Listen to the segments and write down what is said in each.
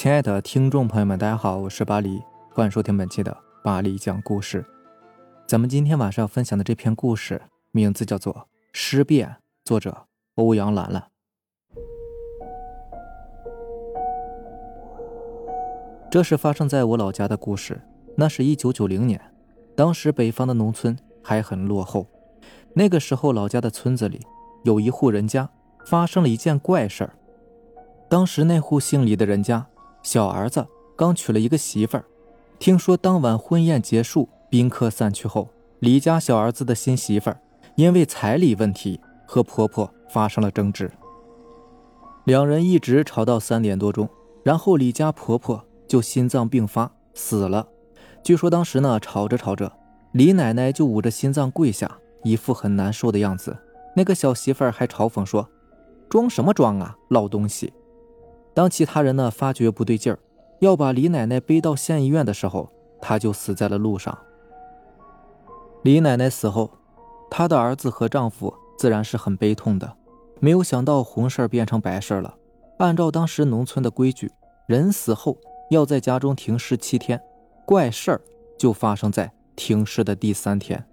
亲爱的听众朋友们，大家好，我是巴黎，欢迎收听本期的巴黎讲故事。咱们今天晚上要分享的这篇故事，名字叫做《尸变》，作者欧阳兰兰。这是发生在我老家的故事。那是一九九零年，当时北方的农村还很落后。那个时候，老家的村子里有一户人家发生了一件怪事儿。当时那户姓李的人家，小儿子刚娶了一个媳妇儿。听说当晚婚宴结束，宾客散去后，李家小儿子的新媳妇儿因为彩礼问题和婆婆发生了争执，两人一直吵到三点多钟，然后李家婆婆就心脏病发死了。据说当时呢，吵着吵着，李奶奶就捂着心脏跪下，一副很难受的样子。那个小媳妇儿还嘲讽说：“装什么装啊，老东西！”当其他人呢发觉不对劲儿，要把李奶奶背到县医院的时候，她就死在了路上。李奶奶死后，她的儿子和丈夫自然是很悲痛的。没有想到红事变成白事了。按照当时农村的规矩，人死后要在家中停尸七天，怪事儿就发生在停尸的第三天。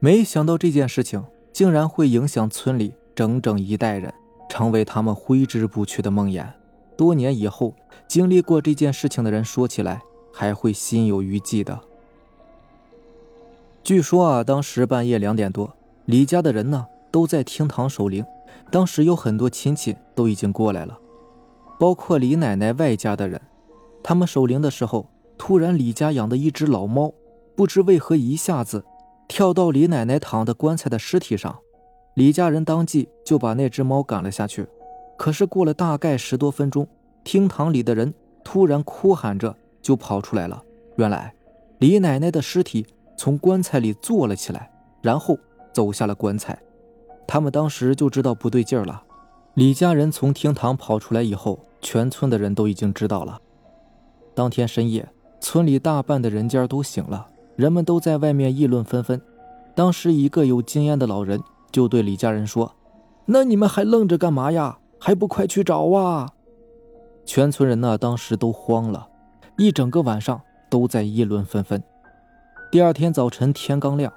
没想到这件事情竟然会影响村里整整一代人。成为他们挥之不去的梦魇。多年以后，经历过这件事情的人说起来还会心有余悸的。据说啊，当时半夜两点多，李家的人呢都在厅堂守灵。当时有很多亲戚都已经过来了，包括李奶奶外家的人。他们守灵的时候，突然李家养的一只老猫，不知为何一下子跳到李奶奶躺的棺材的尸体上。李家人当即就把那只猫赶了下去，可是过了大概十多分钟，厅堂里的人突然哭喊着就跑出来了。原来，李奶奶的尸体从棺材里坐了起来，然后走下了棺材。他们当时就知道不对劲儿了。李家人从厅堂跑出来以后，全村的人都已经知道了。当天深夜，村里大半的人家都醒了，人们都在外面议论纷纷。当时一个有经验的老人。就对李家人说：“那你们还愣着干嘛呀？还不快去找啊！”全村人呢，当时都慌了，一整个晚上都在议论纷纷。第二天早晨天刚亮，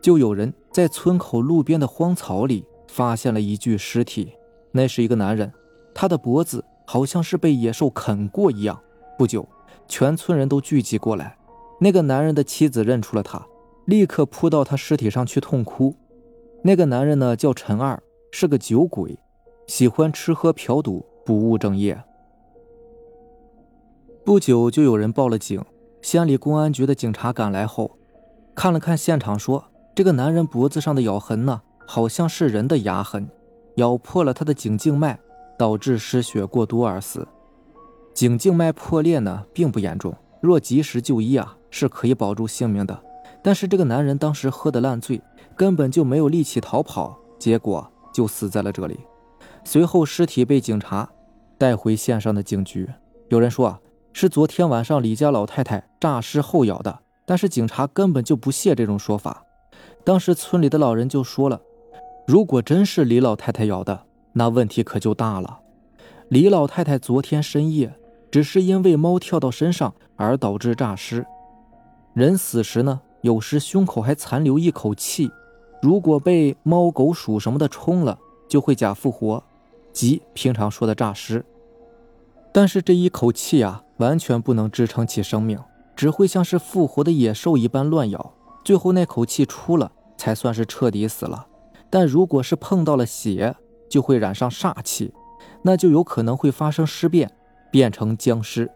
就有人在村口路边的荒草里发现了一具尸体。那是一个男人，他的脖子好像是被野兽啃过一样。不久，全村人都聚集过来。那个男人的妻子认出了他，立刻扑到他尸体上去痛哭。那个男人呢，叫陈二，是个酒鬼，喜欢吃喝嫖赌，不务正业。不久就有人报了警，县里公安局的警察赶来后，看了看现场，说这个男人脖子上的咬痕呢，好像是人的牙痕，咬破了他的颈静脉，导致失血过多而死。颈静脉破裂呢，并不严重，若及时就医啊，是可以保住性命的。但是这个男人当时喝得烂醉。根本就没有力气逃跑，结果就死在了这里。随后尸体被警察带回县上的警局。有人说啊，是昨天晚上李家老太太诈尸后咬的，但是警察根本就不屑这种说法。当时村里的老人就说了，如果真是李老太太咬的，那问题可就大了。李老太太昨天深夜只是因为猫跳到身上而导致诈尸，人死时呢，有时胸口还残留一口气。如果被猫狗鼠什么的冲了，就会假复活，即平常说的诈尸。但是这一口气啊，完全不能支撑起生命，只会像是复活的野兽一般乱咬，最后那口气出了，才算是彻底死了。但如果是碰到了血，就会染上煞气，那就有可能会发生尸变，变成僵尸。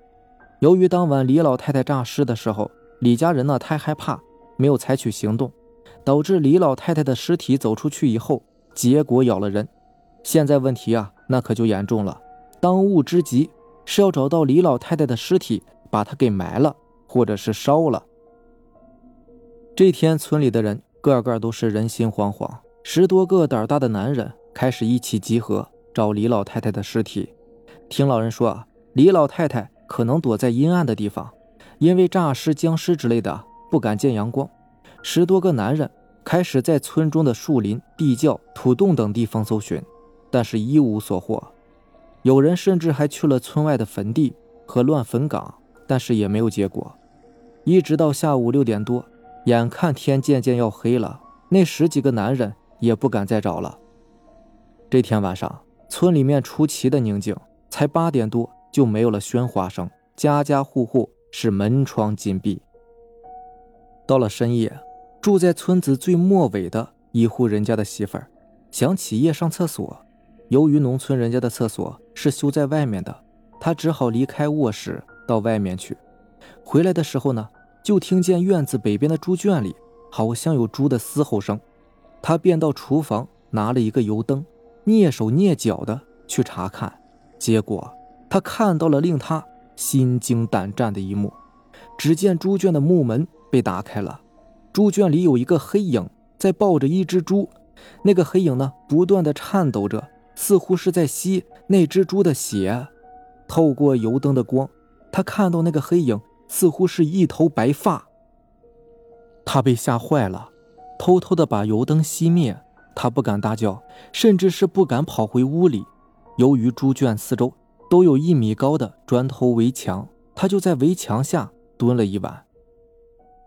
由于当晚李老太太诈尸的时候，李家人呢太害怕，没有采取行动。导致李老太太的尸体走出去以后，结果咬了人。现在问题啊，那可就严重了。当务之急是要找到李老太太的尸体，把她给埋了，或者是烧了。这天，村里的人个个都是人心惶惶，十多个胆大的男人开始一起集合找李老太太的尸体。听老人说啊，李老太太可能躲在阴暗的地方，因为诈尸、僵尸之类的不敢见阳光。十多个男人开始在村中的树林、地窖、土洞等地方搜寻，但是一无所获。有人甚至还去了村外的坟地，和乱坟岗，但是也没有结果。一直到下午六点多，眼看天渐渐要黑了，那十几个男人也不敢再找了。这天晚上，村里面出奇的宁静，才八点多就没有了喧哗声，家家户户是门窗紧闭。到了深夜，住在村子最末尾的一户人家的媳妇儿想起夜上厕所，由于农村人家的厕所是修在外面的，他只好离开卧室到外面去。回来的时候呢，就听见院子北边的猪圈里好像有猪的嘶吼声，他便到厨房拿了一个油灯，蹑手蹑脚的去查看，结果他看到了令他心惊胆战的一幕，只见猪圈的木门。被打开了，猪圈里有一个黑影在抱着一只猪，那个黑影呢，不断的颤抖着，似乎是在吸那只猪的血。透过油灯的光，他看到那个黑影似乎是一头白发。他被吓坏了，偷偷的把油灯熄灭。他不敢大叫，甚至是不敢跑回屋里。由于猪圈四周都有一米高的砖头围墙，他就在围墙下蹲了一晚。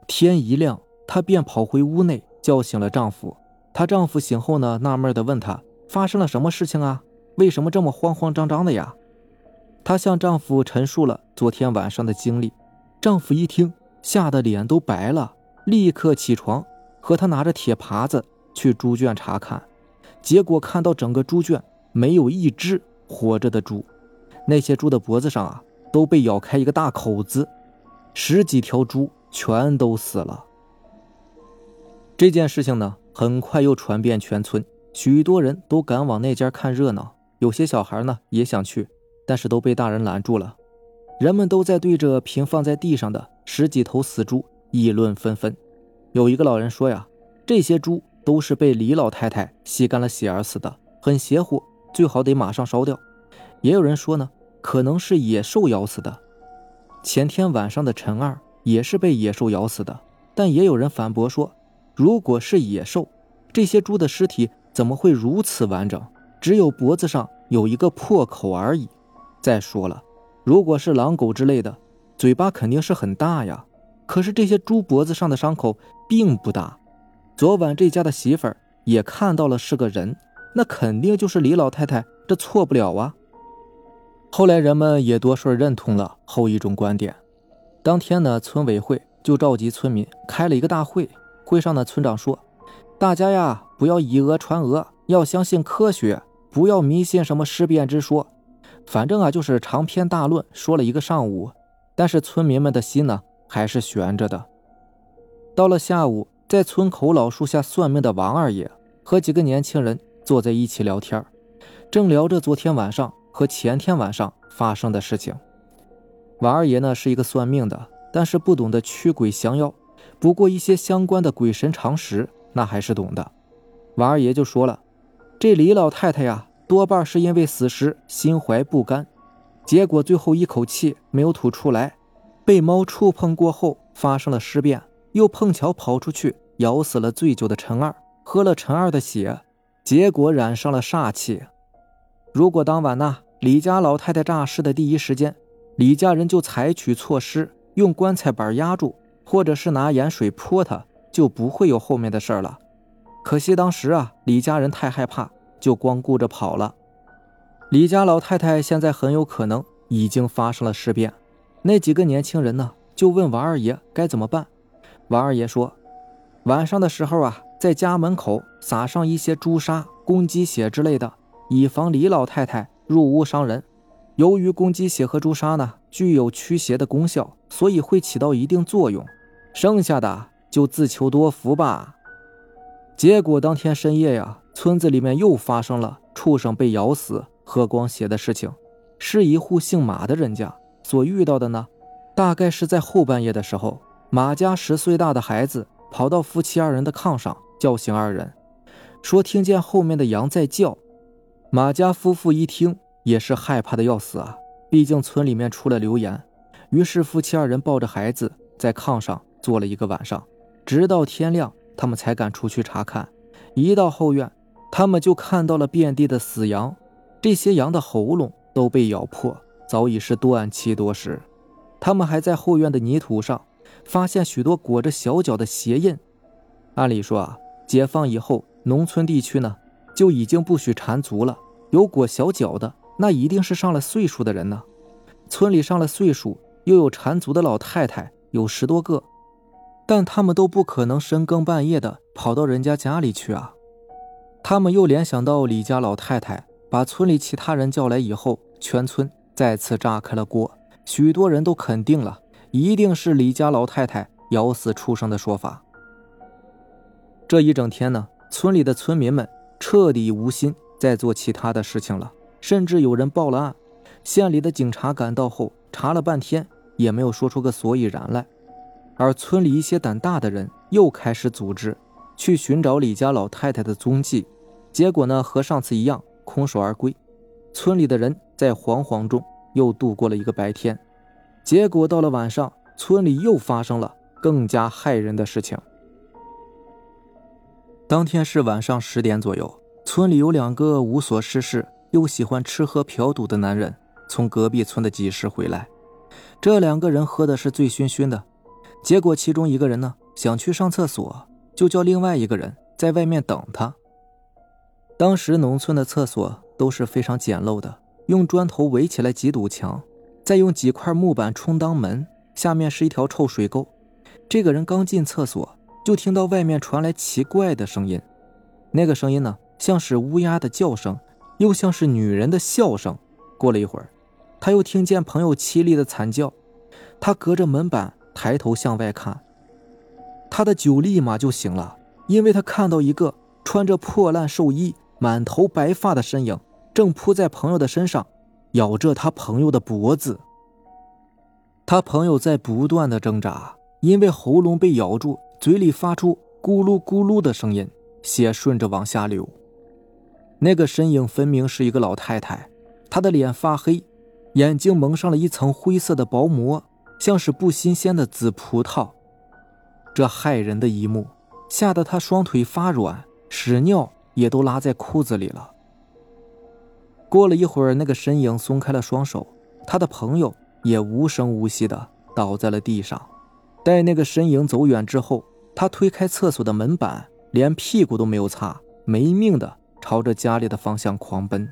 天一亮，她便跑回屋内，叫醒了丈夫。她丈夫醒后呢，纳闷地问她发生了什么事情啊？为什么这么慌慌张张的呀？她向丈夫陈述了昨天晚上的经历。丈夫一听，吓得脸都白了，立刻起床，和她拿着铁耙子去猪圈查看。结果看到整个猪圈没有一只活着的猪，那些猪的脖子上啊都被咬开一个大口子，十几条猪。全都死了。这件事情呢，很快又传遍全村，许多人都赶往那家看热闹。有些小孩呢也想去，但是都被大人拦住了。人们都在对着平放在地上的十几头死猪议论纷纷。有一个老人说呀：“这些猪都是被李老太太吸干了血而死的，很邪乎，最好得马上烧掉。”也有人说呢，可能是野兽咬死的。前天晚上的陈二。也是被野兽咬死的，但也有人反驳说，如果是野兽，这些猪的尸体怎么会如此完整？只有脖子上有一个破口而已。再说了，如果是狼狗之类的，嘴巴肯定是很大呀。可是这些猪脖子上的伤口并不大。昨晚这家的媳妇儿也看到了是个人，那肯定就是李老太太，这错不了啊。后来人们也多数认同了后一种观点。当天呢，村委会就召集村民开了一个大会。会上呢，村长说：“大家呀，不要以讹传讹，要相信科学，不要迷信什么尸变之说。反正啊，就是长篇大论说了一个上午，但是村民们的心呢，还是悬着的。到了下午，在村口老树下算命的王二爷和几个年轻人坐在一起聊天，正聊着昨天晚上和前天晚上发生的事情。”王二爷呢是一个算命的，但是不懂得驱鬼降妖，不过一些相关的鬼神常识那还是懂的。王二爷就说了：“这李老太太呀，多半是因为死时心怀不甘，结果最后一口气没有吐出来，被猫触碰过后发生了尸变，又碰巧跑出去咬死了醉酒的陈二，喝了陈二的血，结果染上了煞气。如果当晚呢，李家老太太诈尸的第一时间。”李家人就采取措施，用棺材板压住，或者是拿盐水泼他，就不会有后面的事儿了。可惜当时啊，李家人太害怕，就光顾着跑了。李家老太太现在很有可能已经发生了尸变。那几个年轻人呢，就问王二爷该怎么办。王二爷说，晚上的时候啊，在家门口撒上一些朱砂、公鸡血之类的，以防李老太太入屋伤人。由于公鸡血和朱砂呢具有驱邪的功效，所以会起到一定作用。剩下的就自求多福吧。结果当天深夜呀，村子里面又发生了畜生被咬死、喝光血的事情。是一户姓马的人家所遇到的呢。大概是在后半夜的时候，马家十岁大的孩子跑到夫妻二人的炕上叫醒二人，说听见后面的羊在叫。马家夫妇一听。也是害怕的要死啊！毕竟村里面出了流言，于是夫妻二人抱着孩子在炕上坐了一个晚上，直到天亮，他们才敢出去查看。一到后院，他们就看到了遍地的死羊，这些羊的喉咙都被咬破，早已是断气多时。他们还在后院的泥土上发现许多裹着小脚的鞋印。按理说啊，解放以后，农村地区呢就已经不许缠足了。有裹小脚的，那一定是上了岁数的人呢。村里上了岁数又有缠足的老太太有十多个，但他们都不可能深更半夜的跑到人家家里去啊。他们又联想到李家老太太把村里其他人叫来以后，全村再次炸开了锅。许多人都肯定了，一定是李家老太太咬死畜生的说法。这一整天呢，村里的村民们彻底无心再做其他的事情了，甚至有人报了案。县里的警察赶到后，查了半天也没有说出个所以然来。而村里一些胆大的人又开始组织去寻找李家老太太的踪迹，结果呢，和上次一样空手而归。村里的人在惶惶中。又度过了一个白天，结果到了晚上，村里又发生了更加骇人的事情。当天是晚上十点左右，村里有两个无所事事又喜欢吃喝嫖赌的男人从隔壁村的集市回来。这两个人喝的是醉醺醺的，结果其中一个人呢想去上厕所，就叫另外一个人在外面等他。当时农村的厕所都是非常简陋的。用砖头围起来几堵墙，再用几块木板充当门，下面是一条臭水沟。这个人刚进厕所，就听到外面传来奇怪的声音。那个声音呢，像是乌鸦的叫声，又像是女人的笑声。过了一会儿，他又听见朋友凄厉的惨叫。他隔着门板抬头向外看，他的酒立马就醒了，因为他看到一个穿着破烂寿衣、满头白发的身影。正扑在朋友的身上，咬着他朋友的脖子。他朋友在不断的挣扎，因为喉咙被咬住，嘴里发出咕噜咕噜的声音，血顺着往下流。那个身影分明是一个老太太，她的脸发黑，眼睛蒙上了一层灰色的薄膜，像是不新鲜的紫葡萄。这骇人的一幕，吓得他双腿发软，屎尿也都拉在裤子里了。过了一会儿，那个身影松开了双手，他的朋友也无声无息地倒在了地上。待那个身影走远之后，他推开厕所的门板，连屁股都没有擦，没命地朝着家里的方向狂奔。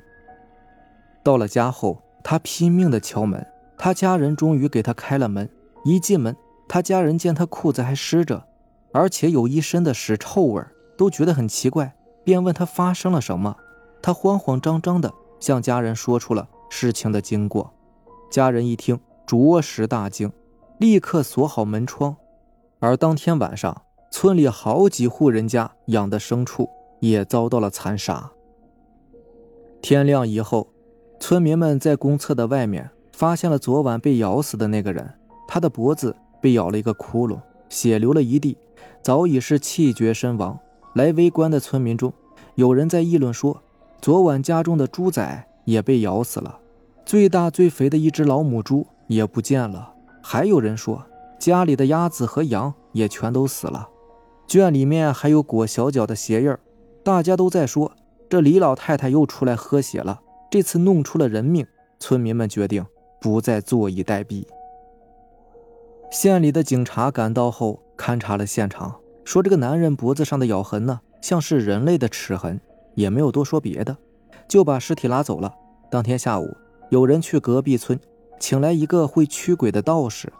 到了家后，他拼命地敲门，他家人终于给他开了门。一进门，他家人见他裤子还湿着，而且有一身的屎臭味，都觉得很奇怪，便问他发生了什么。他慌慌张张的。向家人说出了事情的经过，家人一听，着实大惊，立刻锁好门窗。而当天晚上，村里好几户人家养的牲畜也遭到了残杀。天亮以后，村民们在公厕的外面发现了昨晚被咬死的那个人，他的脖子被咬了一个窟窿，血流了一地，早已是气绝身亡。来围观的村民中，有人在议论说。昨晚家中的猪仔也被咬死了，最大最肥的一只老母猪也不见了。还有人说，家里的鸭子和羊也全都死了，圈里面还有裹小脚的鞋印大家都在说，这李老太太又出来喝血了，这次弄出了人命。村民们决定不再坐以待毙。县里的警察赶到后勘察了现场，说这个男人脖子上的咬痕呢，像是人类的齿痕。也没有多说别的，就把尸体拉走了。当天下午，有人去隔壁村，请来一个会驱鬼的道士。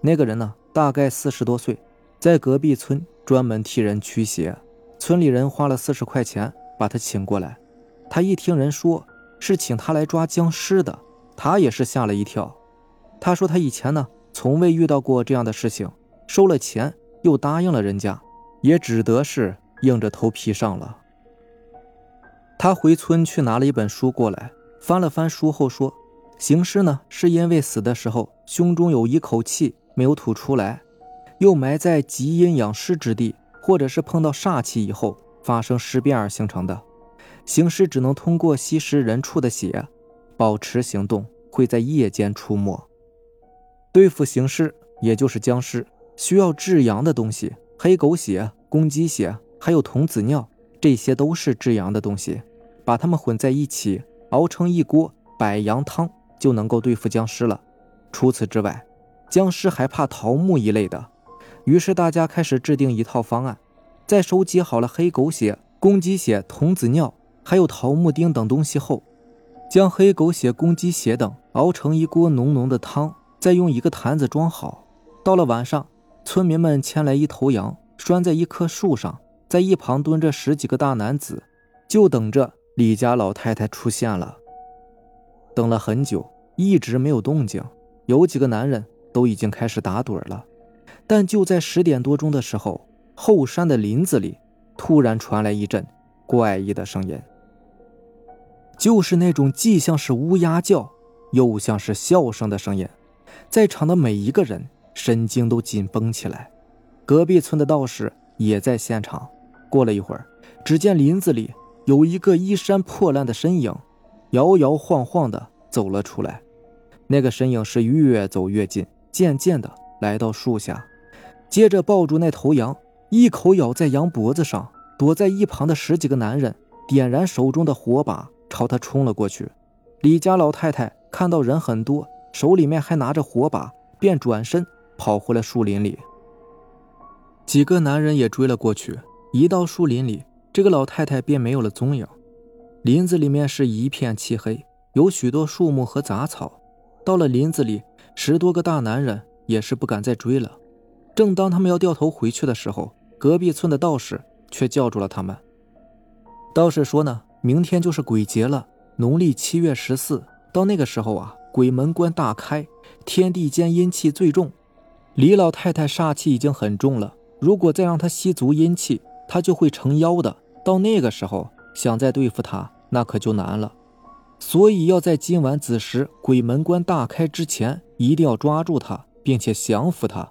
那个人呢，大概四十多岁，在隔壁村专门替人驱邪。村里人花了四十块钱把他请过来。他一听人说是请他来抓僵尸的，他也是吓了一跳。他说他以前呢，从未遇到过这样的事情，收了钱又答应了人家，也只得是硬着头皮上了。他回村去拿了一本书过来，翻了翻书后说：“行尸呢，是因为死的时候胸中有一口气没有吐出来，又埋在极阴养尸之地，或者是碰到煞气以后发生尸变而形成的。行尸只能通过吸食人畜的血，保持行动，会在夜间出没。对付行尸，也就是僵尸，需要制阳的东西，黑狗血、公鸡血，还有童子尿。”这些都是制阳的东西，把它们混在一起熬成一锅百阳汤，就能够对付僵尸了。除此之外，僵尸还怕桃木一类的。于是大家开始制定一套方案，在收集好了黑狗血、公鸡血、童子尿，还有桃木钉等东西后，将黑狗血、公鸡血等熬成一锅浓浓的汤，再用一个坛子装好。到了晚上，村民们牵来一头羊，拴在一棵树上，在一旁蹲着十几个大男子，就等着李家老太太出现了。等了很久，一直没有动静，有几个男人都已经开始打盹了。但就在十点多钟的时候，后山的林子里突然传来一阵怪异的声音，就是那种既像是乌鸦叫，又像是笑声的声音。在场的每一个人神经都紧绷起来。隔壁村的道士也在现场。过了一会儿，只见林子里有一个衣衫破烂的身影，摇摇晃晃的走了出来。那个身影是越走越近，渐渐的来到树下。接着抱住那头羊，一口咬在羊脖子上。躲在一旁的十几个男人点燃手中的火把，朝他冲了过去。李家老太太看到人很多，手里面还拿着火把，便转身跑回了树林里。几个男人也追了过去。一到树林里，这个老太太便没有了踪影。林子里面是一片漆黑，有许多树木和杂草。到了林子里，十多个大男人也是不敢再追了。正当他们要掉头回去的时候，隔壁村的道士却叫住了他们。道士说：“呢，明天就是鬼节了，农历七月十四。到那个时候啊，鬼门关大开，天地间阴气最重。李老太太煞气已经很重了，如果再让她吸足阴气，她就会成妖的。到那个时候，想再对付她，那可就难了。所以要在今晚子时，鬼门关大开之前，一定要抓住她，并且降服她。”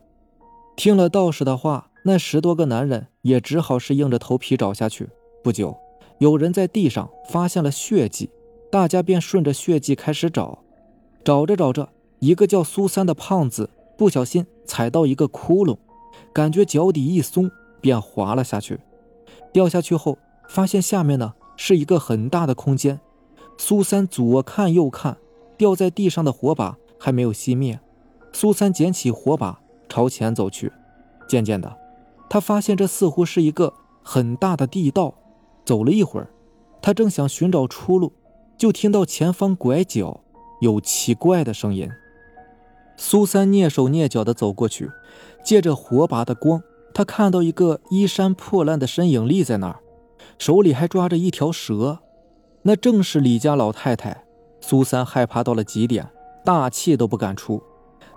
听了道士的话，那十多个男人也只好是硬着头皮找下去。不久，有人在地上发现了血迹，大家便顺着血迹开始找。找着找着，一个叫苏三的胖子不小心踩到一个窟窿，感觉脚底一松，便滑了下去。掉下去后，发现下面呢是一个很大的空间。苏三左看右看，掉在地上的火把还没有熄灭。苏三捡起火把。朝前走去，渐渐的，他发现这似乎是一个很大的地道。走了一会儿，他正想寻找出路，就听到前方拐角有奇怪的声音。苏三蹑手蹑脚地走过去，借着火把的光，他看到一个衣衫破烂的身影立在那儿，手里还抓着一条蛇。那正是李家老太太。苏三害怕到了极点，大气都不敢出。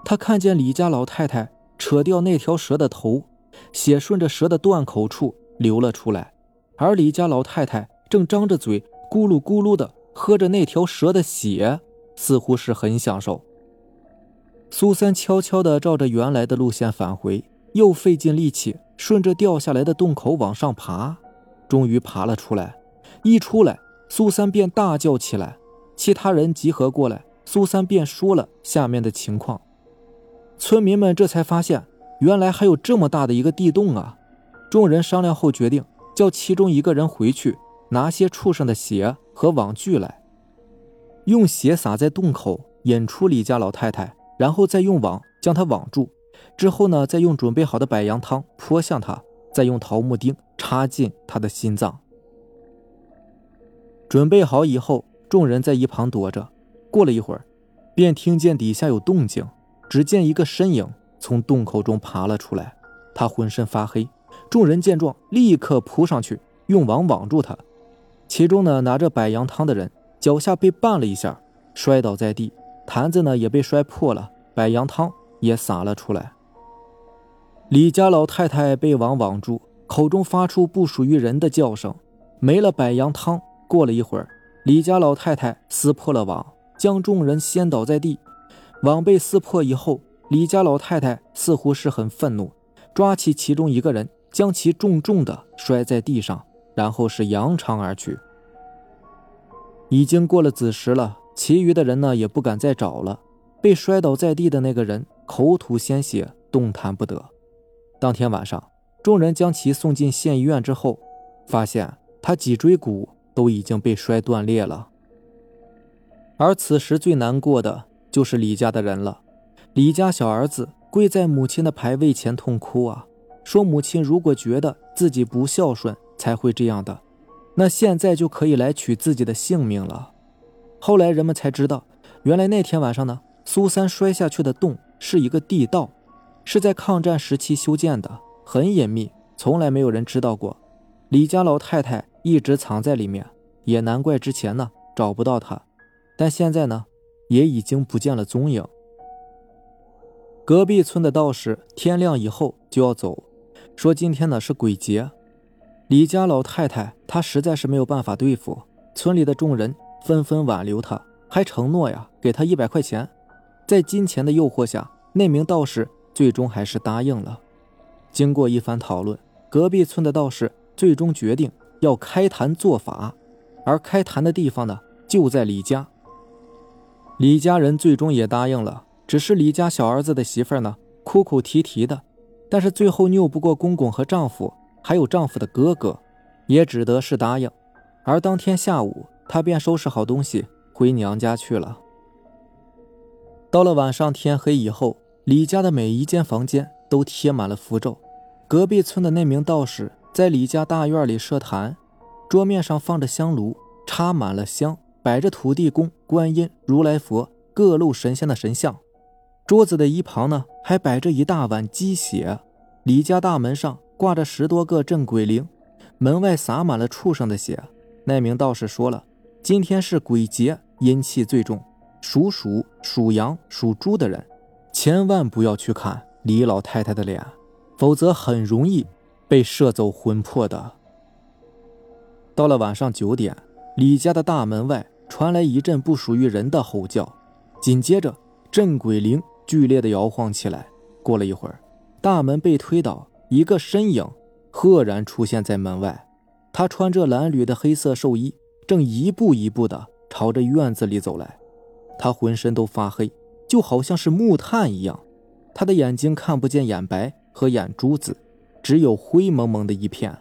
他看见李家老太太。扯掉那条蛇的头，血顺着蛇的断口处流了出来，而李家老太太正张着嘴，咕噜咕噜的喝着那条蛇的血，似乎是很享受。苏三悄悄地照着原来的路线返回，又费尽力气顺着掉下来的洞口往上爬，终于爬了出来。一出来，苏三便大叫起来，其他人集合过来，苏三便说了下面的情况。村民们这才发现，原来还有这么大的一个地洞啊！众人商量后决定，叫其中一个人回去拿些畜生的血和网具来，用血洒在洞口，引出李家老太太，然后再用网将她网住。之后呢，再用准备好的百羊汤泼向她，再用桃木钉插进她的心脏。准备好以后，众人在一旁躲着。过了一会儿，便听见底下有动静。只见一个身影从洞口中爬了出来，他浑身发黑。众人见状，立刻扑上去，用网网住他。其中呢，拿着百羊汤的人脚下被绊了一下，摔倒在地，坛子呢也被摔破了，百羊汤也洒了出来。李家老太太被网网住，口中发出不属于人的叫声。没了百羊汤，过了一会儿，李家老太太撕破了网，将众人掀倒在地。网被撕破以后，李家老太太似乎是很愤怒，抓起其中一个人，将其重重的摔在地上，然后是扬长而去。已经过了子时了，其余的人呢也不敢再找了。被摔倒在地的那个人口吐鲜血，动弹不得。当天晚上，众人将其送进县医院之后，发现他脊椎骨都已经被摔断裂了。而此时最难过的就是李家的人了。李家小儿子跪在母亲的牌位前痛哭啊，说母亲如果觉得自己不孝顺才会这样的，那现在就可以来取自己的性命了。后来人们才知道，原来那天晚上呢，苏三摔下去的洞是一个地道，是在抗战时期修建的，很隐秘，从来没有人知道过。李家老太太一直藏在里面，也难怪之前呢找不到她，但现在呢也已经不见了踪影。隔壁村的道士天亮以后就要走，说今天呢是鬼节，李家老太太她实在是没有办法对付，村里的众人。纷纷挽留他，还承诺呀给他一百块钱。在金钱的诱惑下，那名道士最终还是答应了。经过一番讨论，隔壁村的道士最终决定要开坛做法，而开坛的地方呢就在李家。李家人最终也答应了，只是李家小儿子的媳妇呢哭哭啼啼的，但是最后拗不过公公和丈夫，还有丈夫的哥哥，也只得是答应。而当天下午。她便收拾好东西回娘家去了。到了晚上，天黑以后，李家的每一间房间都贴满了符咒。隔壁村的那名道士在李家大院里设坛，桌面上放着香炉，插满了香，摆着土地公、观音、如来佛各路神仙的神像。桌子的一旁呢，还摆着一大碗鸡血。李家大门上挂着十多个镇鬼铃，门外洒满了畜生的血。那名道士说了。今天是鬼节，阴气最重，属鼠、属羊、属猪的人，千万不要去看李老太太的脸，否则很容易被射走魂魄的。到了晚上九点，李家的大门外传来一阵不属于人的吼叫，紧接着镇鬼铃剧烈的摇晃起来。过了一会儿，大门被推倒，一个身影赫然出现在门外，他穿着蓝缕的黑色寿衣。正一步一步地朝着院子里走来，他浑身都发黑，就好像是木炭一样。他的眼睛看不见眼白和眼珠子，只有灰蒙蒙的一片。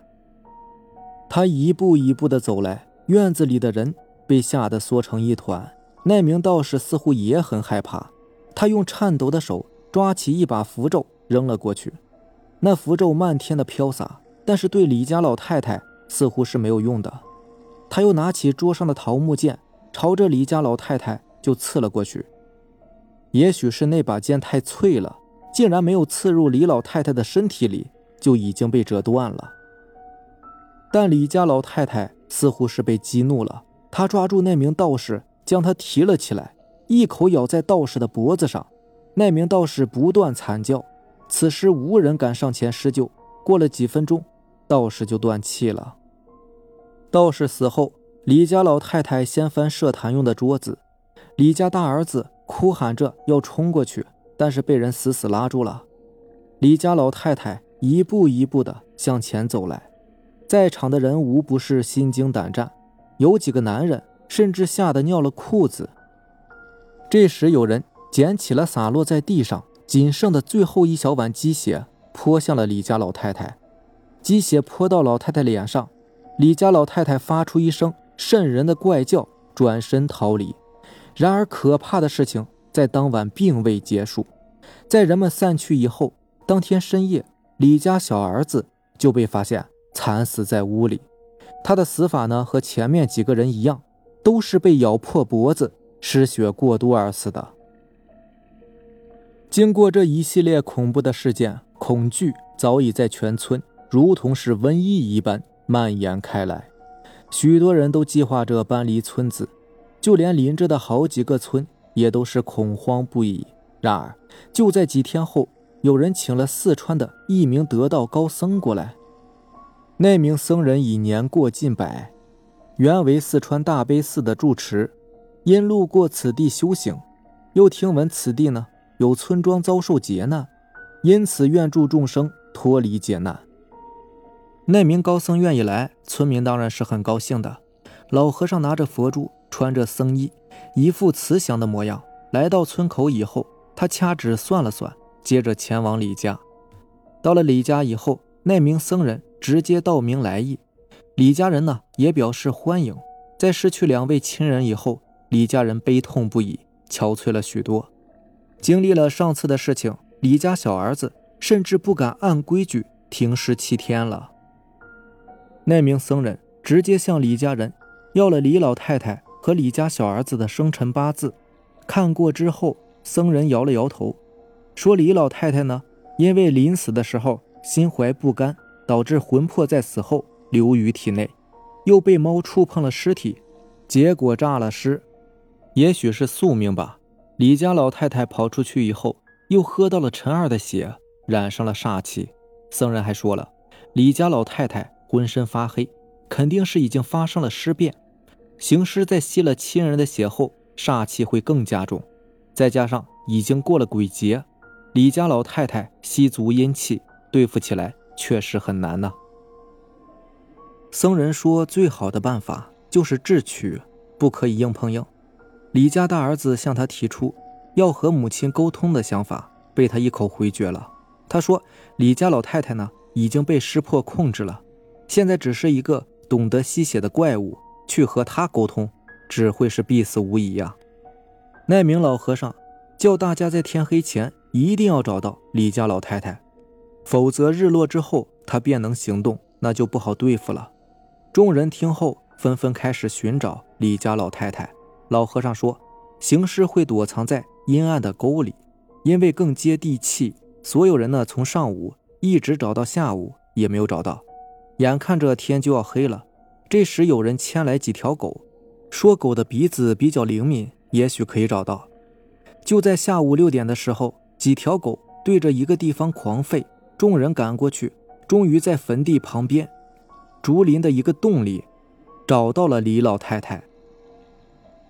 他一步一步地走来，院子里的人被吓得缩成一团。那名道士似乎也很害怕，他用颤抖的手抓起一把符咒扔了过去，那符咒漫天的飘洒，但是对李家老太太似乎是没有用的。他又拿起桌上的桃木剑，朝着李家老太太就刺了过去。也许是那把剑太脆了，竟然没有刺入李老太太的身体里，就已经被折断了。但李家老太太似乎是被激怒了，她抓住那名道士，将他提了起来，一口咬在道士的脖子上。那名道士不断惨叫，此时无人敢上前施救。过了几分钟，道士就断气了。道士死后，李家老太太掀翻设坛用的桌子，李家大儿子哭喊着要冲过去，但是被人死死拉住了。李家老太太一步一步的向前走来，在场的人无不是心惊胆战，有几个男人甚至吓得尿了裤子。这时，有人捡起了洒落在地上仅剩的最后一小碗鸡血，泼向了李家老太太。鸡血泼到老太太脸上。李家老太太发出一声瘆人的怪叫，转身逃离。然而，可怕的事情在当晚并未结束。在人们散去以后，当天深夜，李家小儿子就被发现惨死在屋里。他的死法呢，和前面几个人一样，都是被咬破脖子、失血过多而死的。经过这一系列恐怖的事件，恐惧早已在全村如同是瘟疫一般。蔓延开来，许多人都计划着搬离村子，就连邻着的好几个村也都是恐慌不已。然而，就在几天后，有人请了四川的一名得道高僧过来。那名僧人已年过近百，原为四川大悲寺的住持，因路过此地修行，又听闻此地呢有村庄遭受劫难，因此愿助众生脱离劫难。那名高僧愿意来，村民当然是很高兴的。老和尚拿着佛珠，穿着僧衣，一副慈祥的模样。来到村口以后，他掐指算了算，接着前往李家。到了李家以后，那名僧人直接道明来意，李家人呢也表示欢迎。在失去两位亲人以后，李。家人悲痛不已，憔悴了许多。经历了上次的事情，李家小儿子甚至不敢按规矩停尸七天了。那名僧人直接向李家人要了李老太太和李家小儿子的生辰八字，看过之后，僧人摇了摇头，说：“李老太太呢，因为临死的时候心怀不甘，导致魂魄在死后留于体内，又被猫触碰了尸体，结果炸了尸，也许是宿命吧。”李家老太太跑出去以后，又喝到了陈二的血，染上了煞气。僧人还说了，李家老太太浑身发黑，肯定是已经发生了尸变。行尸在吸了亲人的血后，煞气会更加重。再加上已经过了鬼节，李家老太太吸足阴气，对付起来确实很难呐。僧人说，最好的办法就是智取，不可以硬碰硬。李家大儿子向他提出要和母亲沟通的想法，被他一口回绝了。他说：“李家老太太呢，已经被尸魄控制了，现在只是一个懂得吸血的怪物，去和他沟通，只会是必死无疑呀。”那名老和尚叫大家在天黑前一定要找到李家老太太，否则日落之后他便能行动，那就不好对付了。众人听后纷纷开始寻找李家老太太。老和尚说：“行尸会躲藏在阴暗的沟里，因为更接地气。所有人呢，从上午一直找到下午也没有找到。眼看着天就要黑了，这时有人牵来几条狗，说狗的鼻子比较灵敏，也许可以找到。就在下午六点的时候，几条狗对着一个地方狂吠，众人赶过去，终于在坟地旁边竹林的一个洞里找到了李老太太。”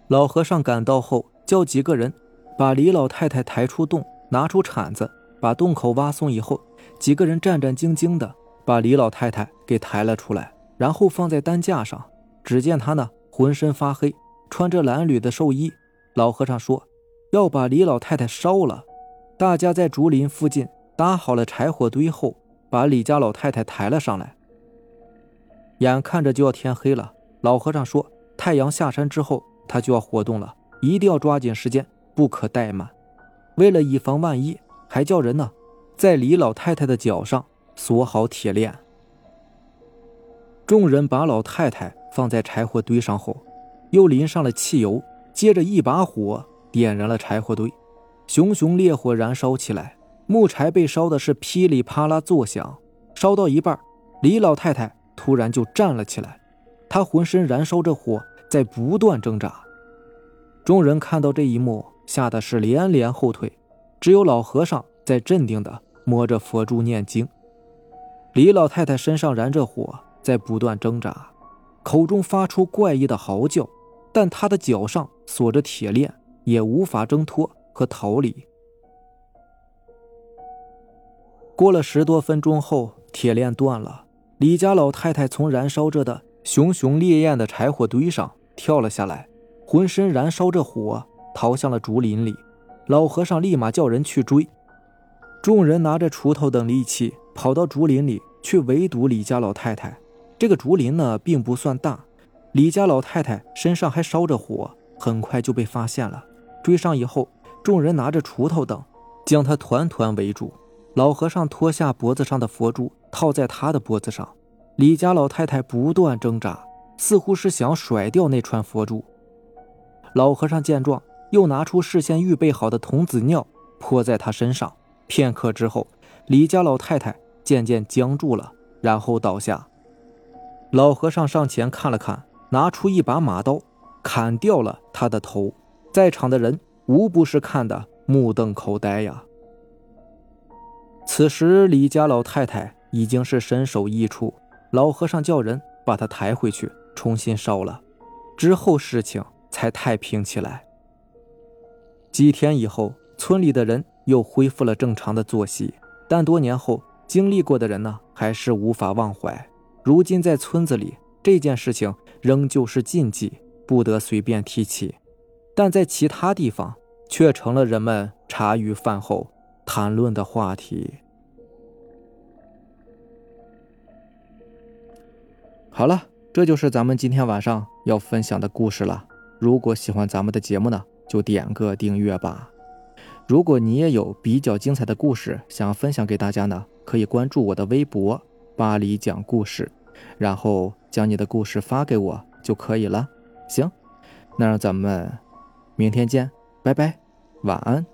老和尚赶到后，叫几个人把李老太太抬出洞，拿出铲子把洞口挖松以后，几个人战战兢兢的把李老太太给抬了出来，然后放在担架上。只见她呢浑身发黑，穿着蓝缕的寿衣。老和尚说要把李老太太烧了。大家在竹林附近搭好了柴火堆后，把李家老太太抬了上来。眼看着就要天黑了，老和尚说太阳下山之后。他就要活动了，一定要抓紧时间，不可怠慢。为了以防万一，还叫人呢，在李老太太的脚上锁好铁链。众人把老太太放在柴火堆上后，又淋上了汽油，接着一把火点燃了柴火堆，熊熊烈火燃烧起来，木柴被烧的是噼里啪啦作响。烧到一半，李老太太突然就站了起来，她浑身燃烧着火。在不断挣扎，众人看到这一幕，吓得是连连后退。只有老和尚在镇定的摸着佛珠念经。李老太太身上燃着火，在不断挣扎，口中发出怪异的嚎叫，但她的脚上锁着铁链，也无法挣脱和逃离。过了十多分钟后，铁链断了，李家老太太从燃烧着的熊熊烈焰的柴火堆上。跳了下来，浑身燃烧着火，逃向了竹林里。老和尚立马叫人去追。众人拿着锄头等利器，跑到竹林里去围堵李家老太太。这个竹林呢，并不算大，李家老太太身上还烧着火，很快就被发现了。追上以后，众人拿着锄头等，将她团团围住。老和尚脱下脖子上的佛珠，套在他的脖子上。李家老太太不断挣扎。似乎是想甩掉那串佛珠。老和尚见状，又拿出事先预备好的童子尿泼在他身上。片刻之后，李家老太太渐渐僵住了，然后倒下。老和尚上前看了看，拿出一把马刀，砍掉了他的头。在场的人无不是看得目瞪口呆呀。此时，李家老太太已经是身首异处。老和尚叫人把她抬回去。重新烧了，之后事情才太平起来。几天以后，村里的人又恢复了正常的作息，但多年后经历过的人呢，还是无法忘怀。如今在村子里，这件事情仍旧是禁忌，不得随便提起；但在其他地方，却成了人们茶余饭后谈论的话题。好了。这就是咱们今天晚上要分享的故事了。如果喜欢咱们的节目呢，就点个订阅吧。如果你也有比较精彩的故事想分享给大家呢，可以关注我的微博“巴黎讲故事”，然后将你的故事发给我就可以了。行，那让咱们明天见，拜拜，晚安。